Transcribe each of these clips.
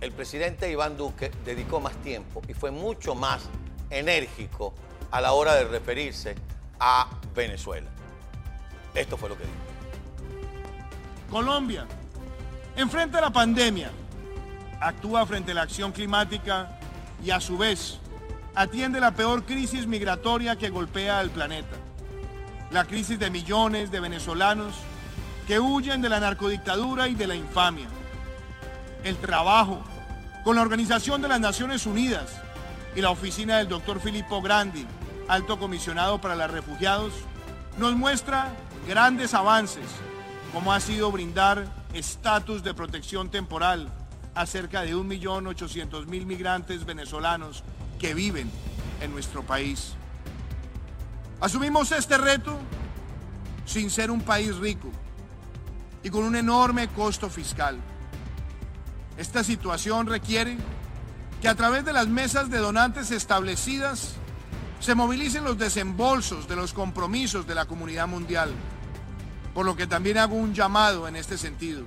el presidente Iván Duque dedicó más tiempo y fue mucho más enérgico a la hora de referirse a Venezuela. Esto fue lo que dijo. Colombia enfrenta la pandemia, actúa frente a la acción climática y a su vez atiende la peor crisis migratoria que golpea al planeta. La crisis de millones de venezolanos que huyen de la narcodictadura y de la infamia. El trabajo con la Organización de las Naciones Unidas y la oficina del doctor Filippo Grandi, alto comisionado para los refugiados, nos muestra grandes avances, como ha sido brindar estatus de protección temporal a cerca de 1.800.000 migrantes venezolanos que viven en nuestro país. Asumimos este reto sin ser un país rico y con un enorme costo fiscal. Esta situación requiere que a través de las mesas de donantes establecidas se movilicen los desembolsos de los compromisos de la comunidad mundial, por lo que también hago un llamado en este sentido.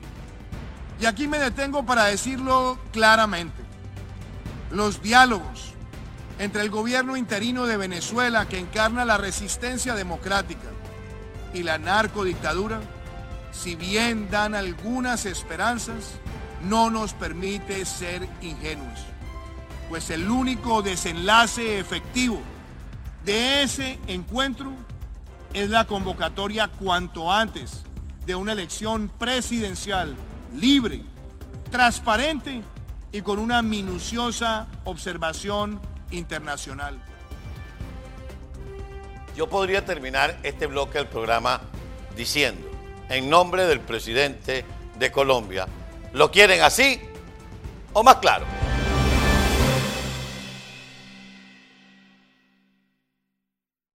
Y aquí me detengo para decirlo claramente. Los diálogos entre el gobierno interino de Venezuela que encarna la resistencia democrática y la narcodictadura, si bien dan algunas esperanzas, no nos permite ser ingenuos, pues el único desenlace efectivo de ese encuentro es la convocatoria cuanto antes de una elección presidencial libre, transparente y con una minuciosa observación internacional. Yo podría terminar este bloque del programa diciendo, en nombre del presidente de Colombia, ¿lo quieren así o más claro?